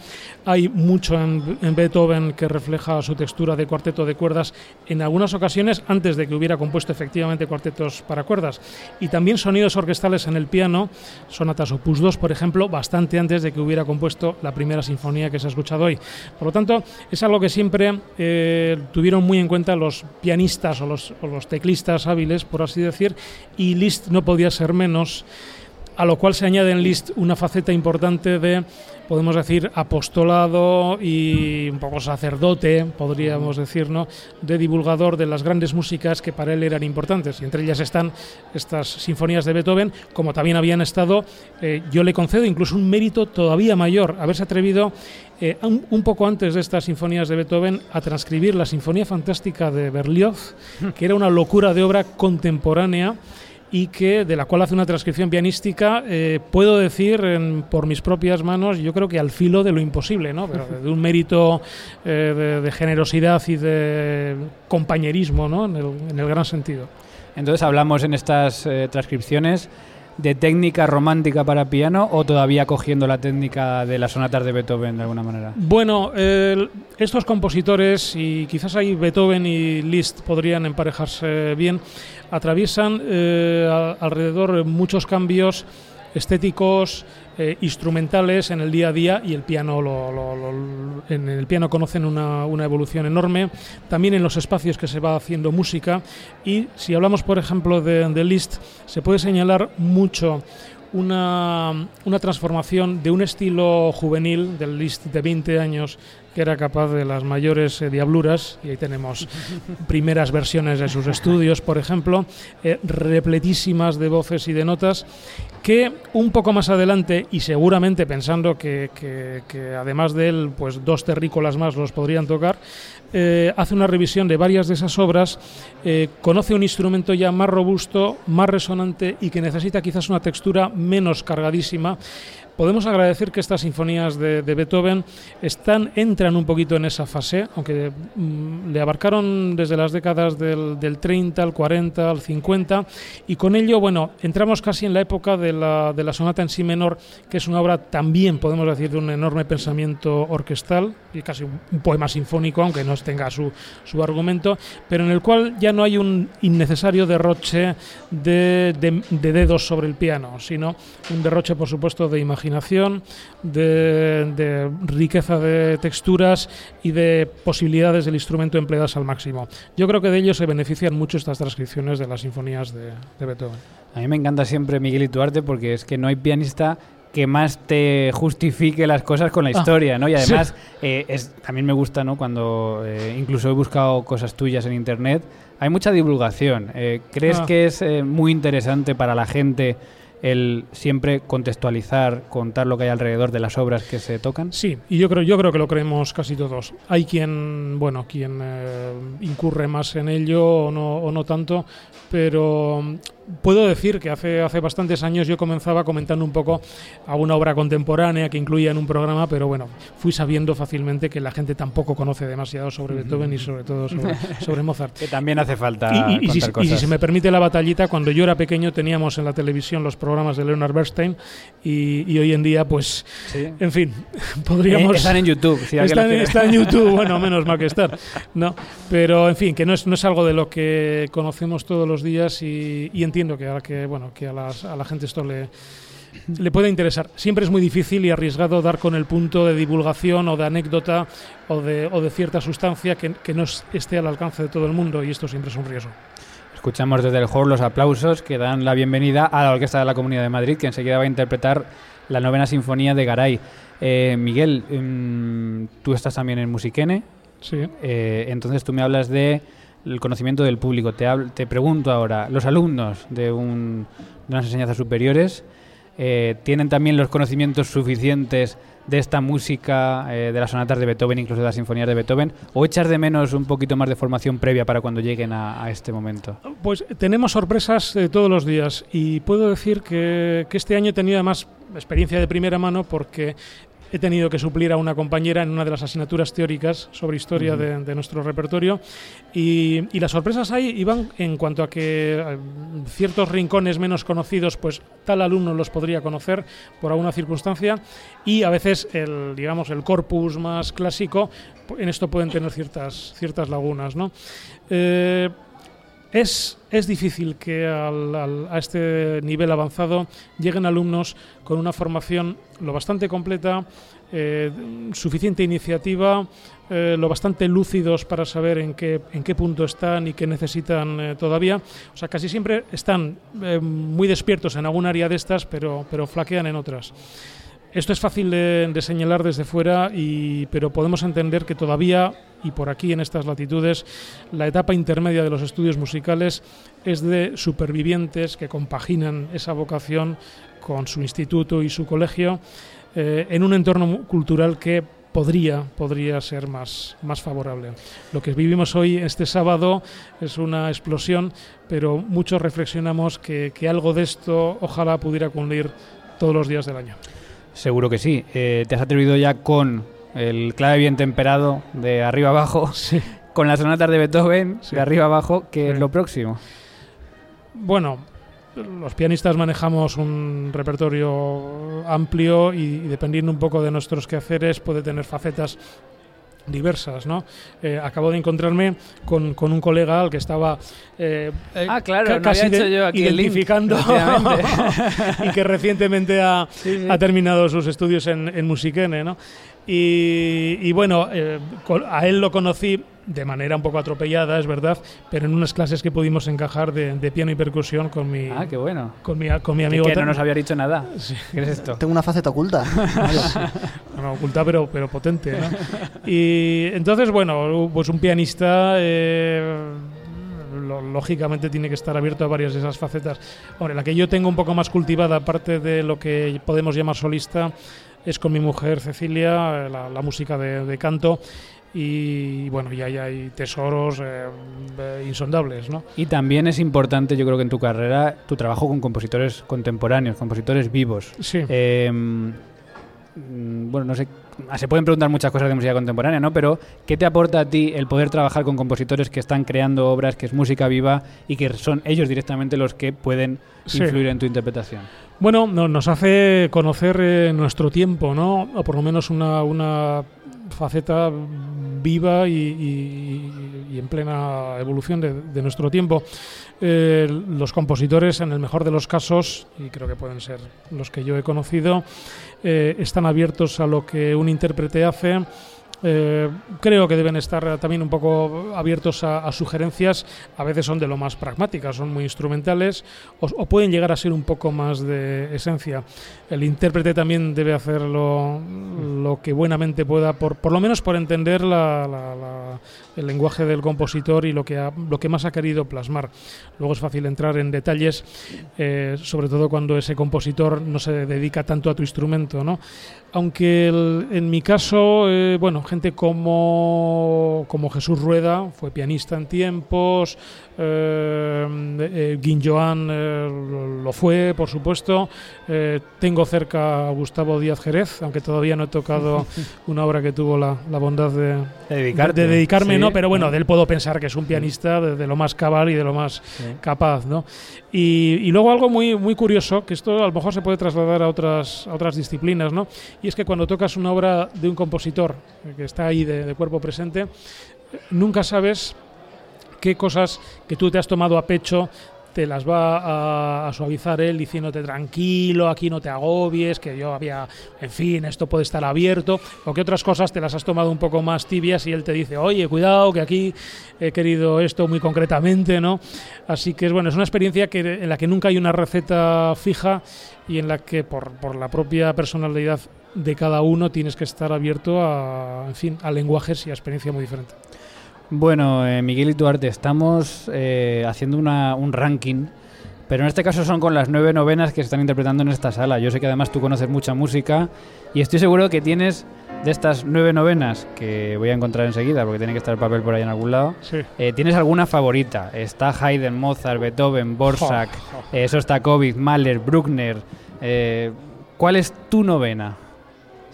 Hay mucho en, en, Beethoven que refleja su textura de cuarteto de cuerdas, en algunas ocasiones antes de que hubiera compuesto efectivamente cuartetos para cuerdas. Y también sonidos orquestales en el piano, sonatas opus 2, por ejemplo, bastante antes de que hubiera compuesto la primera sinfonía que se ha escuchado hoy. Por lo tanto, es algo que siempre eh, tuvieron muy en cuenta los pianistas o los teclistas hábiles, por así decir, y Liszt no podía ser menos, a lo cual se añade en Liszt una faceta importante de, podemos decir, apostolado y un poco sacerdote, podríamos decir, ¿no? de divulgador de las grandes músicas que para él eran importantes. Y entre ellas están estas sinfonías de Beethoven, como también habían estado, eh, yo le concedo incluso un mérito todavía mayor, haberse atrevido eh, un, un, poco antes de estas sinfonías de Beethoven a transcribir la Sinfonía Fantástica de Berlioz, que era una locura de obra contemporánea y que de la cual hace una transcripción pianística, eh, puedo decir en, por mis propias manos, yo creo que al filo de lo imposible, ¿no? Pero de un mérito eh, de, de, generosidad y de compañerismo, ¿no? En el, en el gran sentido. Entonces hablamos en estas eh, transcripciones de técnica romántica para piano o todavía cogiendo la técnica de las sonatas de Beethoven de alguna manera? Bueno, eh, estos compositores, y quizás ahí Beethoven y Liszt podrían emparejarse bien, atraviesan eh, alrededor muchos cambios estéticos, eh, instrumentales en el día a día y el piano lo, lo, lo, en el piano conocen una, una, evolución enorme. También en los espacios que se va haciendo música. Y si hablamos por ejemplo de, de Liszt se puede señalar mucho una, una, transformación de un estilo juvenil del Liszt de 20 años que era capaz de las mayores eh, diabluras, y ahí tenemos primeras versiones de sus estudios, por ejemplo, eh, repletísimas de voces y de notas, que un poco más adelante, y seguramente pensando que, que, que además de él, pues dos terrícolas más los podrían tocar, eh, hace una revisión de varias de esas obras, conoce un instrumento ya más robusto, más resonante y que necesita quizás una textura menos cargadísima, podemos agradecer que estas sinfonías de, Beethoven están, entran un poquito en esa fase, aunque mm, le abarcaron desde las décadas del, del 30 al 40, al 50, y con ello, bueno, entramos casi en la época de la, de la sonata en si menor, que es una obra también, podemos decir, de un enorme pensamiento orquestal, y casi un, poema sinfónico, aunque no tenga su, su argumento, pero en el cual ya no hay un innecesario derroche de, de- de dedos sobre el piano, sino un derroche, por supuesto, de imaginación, de, de riqueza de texturas y de posibilidades del instrumento empleadas al máximo. Yo creo que de ello se benefician mucho estas transcripciones de las sinfonías de, de Beethoven. A mí me encanta siempre Miguel Ituarte porque es que no hay pianista que más te justifique las cosas con la Ah, historia, ¿no? Y sí. además, eh, es, también me gusta, ¿no? Cuando eh, incluso he buscado cosas tuyas en internet, hay mucha divulgación. Eh, ¿Crees Ah. que es eh, muy interesante para la gente el siempre contextualizar, contar lo que hay alrededor de las obras que se tocan? Sí, y yo creo, yo creo que lo creemos casi todos. Hay quien, bueno, quien eh, incurre más en ello o no, o no tanto, pero puedo decir que hace, hace bastantes años yo comenzaba comentando un poco a una obra contemporánea que incluía en un programa, pero bueno, fui sabiendo fácilmente que la gente tampoco conoce demasiado sobre Beethoven y sobre todo sobre, sobre Mozart. Que también hace falta Y, y- y si, contar y si cosas. se me permite la batallita, cuando yo era pequeño teníamos en la televisión los programas de Leonard Bernstein y, hoy en día, pues, en fin, podríamos... Eh, están en YouTube, si están, lo quiere. está en YouTube, bueno, menos mal que estar. No, pero en fin, que no es, no es algo de lo que conocemos todos los días y, y entiendo que a, que, bueno, que a, las- a la gente esto le, le puede interesar. Siempre es muy difícil y arriesgado dar con el punto de divulgación o de anécdota o de, o de cierta sustancia que, que no es- esté al alcance de todo el mundo y esto siempre es un riesgo. Escuchamos desde el hall los aplausos que dan la bienvenida a la Orquesta de la Comunidad de Madrid, que enseguida va a interpretar la novena sinfonía de Garay. Eh, Miguel, mm, tú estás también en Musiquene. Sí. Eh, entonces tú me hablas de el conocimiento del público. Te, pregunto ahora, los alumnos de, un- de unas enseñanzas superiores eh, tienen también los conocimientos suficientes de esta música, eh, de las sonatas de Beethoven, incluso de las sinfonías de Beethoven, o echas de menos un poquito más de formación previa para cuando lleguen a, a este momento? Pues tenemos sorpresas eh, todos los días y puedo decir que, que este año he tenido además experiencia de primera mano porque he tenido que suplir a una compañera en una de las asignaturas teóricas sobre historia de, de nuestro repertorio. Y, y las sorpresas ahí iban en cuanto a que eh, ciertos rincones menos conocidos pues tal alumno los podría conocer por alguna circunstancia. Y a veces el digamos el corpus más clásico en esto pueden tener ciertas ciertas lagunas ¿no? Eh, es, es difícil que al- al- a este nivel avanzado lleguen alumnos con una formación lo bastante completa, eh, suficiente iniciativa, eh, lo bastante lúcidos para saber en qué, en qué punto están y qué necesitan eh, todavía. O sea, casi siempre están muy despiertos en algún área de estas, pero, pero flaquean en otras. Esto es fácil de, señalar desde fuera, y, pero podemos entender que todavía, y por aquí en estas latitudes, la etapa intermedia de los estudios musicales es de supervivientes que compaginan esa vocación con su instituto y su colegio eh, en un entorno cultural que podría, podría ser más, más favorable. Lo que vivimos hoy, este sábado, es una explosión, pero muchos reflexionamos que, que algo de esto ojalá pudiera cundir todos los días del año. Seguro que sí. Eh, ¿Te has atrevido ya con el clave bien temperado de arriba abajo? Con las sonatas de Beethoven de arriba abajo, que es lo próximo. Bueno, los pianistas manejamos un repertorio amplio y, y dependiendo un poco de nuestros quehaceres puede tener facetas diversas, ¿no? Eh, acabo de encontrarme con, con un colega al que estaba eh, Ah, claro, ca- no casi había hecho de- yo aquí el link, identificando y que recientemente ha, ha terminado sus estudios en, en Musiquene, ¿no? Y, y bueno, eh, a él lo conocí de manera un poco atropellada, es verdad, pero en unas clases que pudimos encajar de, de piano y percusión con mi, Ah, qué bueno. con mi, con mi amigo. que no nos había dicho nada. ¿Qué es esto? Tengo una faceta oculta. Oculta pero, pero potente. ¿no? Y entonces, bueno, pues un pianista eh, lógicamente tiene que estar abierto a varias de esas facetas. Hombre, la que yo tengo un poco más cultivada, aparte de lo que podemos llamar solista, es con mi mujer Cecilia, la, la música de, de canto. y bueno, y ahí hay tesoros eh, eh, insondables, ¿no? Y también es importante, yo creo que en tu carrera, tu trabajo con compositores contemporáneos, compositores vivos. Sí. Eh, mm, bueno, no sé, ah, se pueden preguntar muchas cosas de música contemporánea, ¿no? Pero, ¿qué te aporta a ti el poder trabajar con compositores que están creando obras, que es música viva y que son ellos directamente los que pueden Sí. influir en tu interpretación? Bueno, no- nos hace conocer eh, nuestro tiempo, ¿no? O por lo menos una, una faceta viva y, en plena evolución de, de nuestro tiempo. Eh, los compositores, en el mejor de los casos, y creo que pueden ser los que yo he conocido, eh, están abiertos a lo que un intérprete hace. Eh, creo que deben estar también un poco abiertos a, sugerencias. A veces son de lo más pragmáticas, son muy instrumentales o, pueden llegar a ser un poco más de esencia. El intérprete también debe hacer lo, que buenamente pueda, por, por lo menos por entender la- el lenguaje del compositor y lo que, ha- lo que más ha querido plasmar. Luego es fácil entrar en detalles, eh, sobre todo cuando ese compositor no se dedica tanto a tu instrumento, ¿no? Aunque en mi caso, eh, bueno, gente como, como Jesús Rueda, fue pianista en tiempos, eh, eh, Guin Joan eh, lo- fue, por supuesto. Eh, tengo cerca a Gustavo Díaz Jerez, aunque todavía no he tocado una obra que tuvo la, la bondad de, De de dedicarme, Sí. ¿no? Pero bueno, de él puedo pensar que es un pianista de, de lo más cabal y de lo más capaz, ¿no? Y, y luego algo muy, muy curioso, que esto a lo mejor se puede trasladar a otras, a otras disciplinas, ¿no? Y es que cuando tocas una obra de un compositor que está ahí de, de cuerpo presente, nunca sabes qué cosas que tú te has tomado a pecho te las va a, a suavizar él diciéndote tranquilo, aquí no te agobies, que yo había, en fin, esto puede estar abierto, o que otras cosas te las has tomado un poco más tibias y él te dice, oye, cuidado, que aquí he querido esto muy concretamente, ¿no? Así que es bueno, es una experiencia que, en la que nunca hay una receta fija y en la que por, por la propia personalidad de cada uno tienes que estar abierto a, en fin, a lenguajes y a experiencia muy diferente. Bueno, eh, Miguel y Duarte, estamos eh, haciendo una- un ranking, pero en este caso son con las nueve novenas que se están interpretando en esta sala. Yo sé que además tú conoces mucha música y estoy seguro que tienes de estas nueve novenas, que voy a encontrar enseguida porque tiene que estar el papel por ahí en algún lado, Sí. eh, ¿tienes alguna favorita? Está Haydn, Mozart, Beethoven, Borsak, eh, Sostakovich, Mahler, Bruckner. eh, ¿Cuál es tu novena?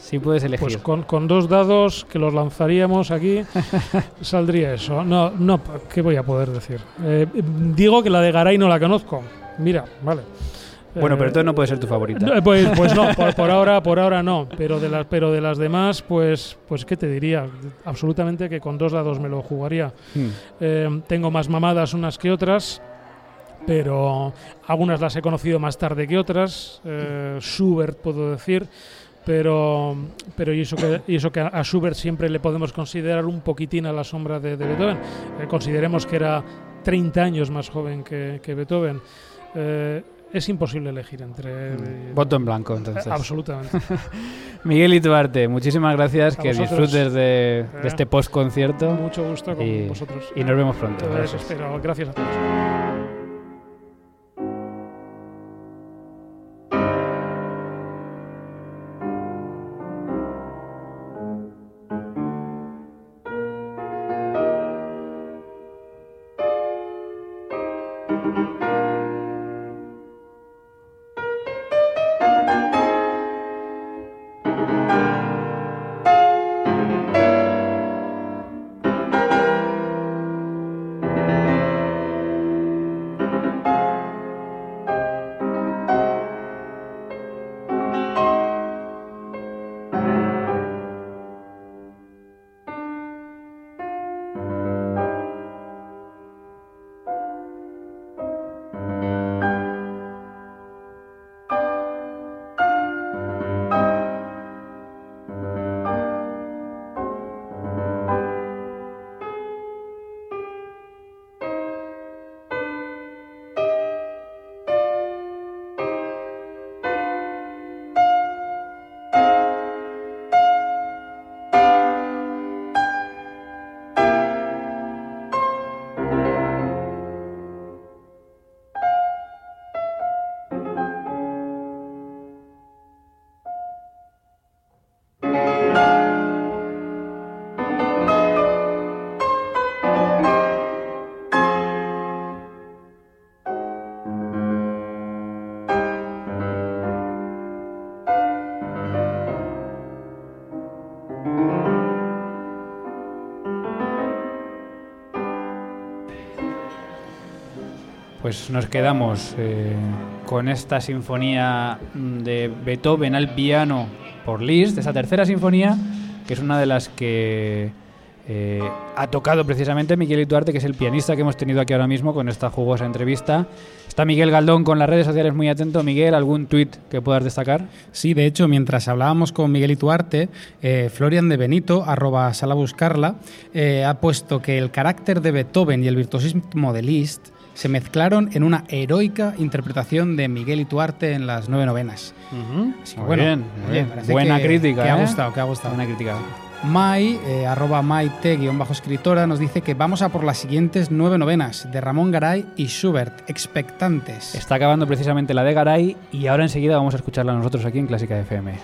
Si puedes elegir. Pues con, con dos dados que los lanzaríamos aquí, saldría eso. No, no, ¿qué voy a poder decir? Eh, digo que la de Garay no la conozco. Mira, vale. Bueno, Eh, pero entonces no puede ser tu favorita. Pues, pues no, por, por ahora, por ahora no. Pero de las, pero de las demás, pues, pues qué te diría. Absolutamente que con dos dados me lo jugaría. Hmm. Eh, tengo más mamadas unas que otras, pero algunas las he conocido más tarde que otras. Eh, Schubert puedo decir. Pero, pero y, eso que, y eso que a Schubert siempre le podemos considerar un poquitín a la sombra de, de Beethoven. Eh, consideremos que era 30 años más joven que, que Beethoven. Eh, es imposible elegir entre... Voto en blanco, entonces. Eh, absolutamente. Miguel y Duarte, muchísimas gracias. A que vosotros. disfrutes de, de Eh, este post concierto. Mucho gusto con y, vosotros. Y nos vemos pronto. Gracias. espero. Gracias a todos. Pues nos quedamos eh, con esta sinfonía de Beethoven al piano por Liszt, esa tercera sinfonía, que es una de las que eh, ha tocado precisamente Miguel Ituarte, que es el pianista que hemos tenido aquí ahora mismo con esta jugosa entrevista. Está Miguel Galdón con las redes sociales muy atento. Miguel, ¿algún tuit que puedas destacar? Sí, de hecho, mientras hablábamos con Miguel Ituarte, eh, Florian de Benito, arroba sala buscarla, eh, ha puesto que el carácter de Beethoven y el virtuosismo de Liszt se mezclaron en una heroica interpretación de Miguel Ituarte en las nueve novenas. Así que Muy bueno, bien, muy bien. Buena que- crítica, Que ha ¿eh? gustado, que ha gustado. Buena crítica. Mai, eh, arroba maite-escritora, nos dice que vamos a por las siguientes nueve novenas de Ramón Garay y Schubert, expectantes. Está acabando precisamente la de Garay y ahora enseguida vamos a escucharla nosotros aquí en Clásica FM.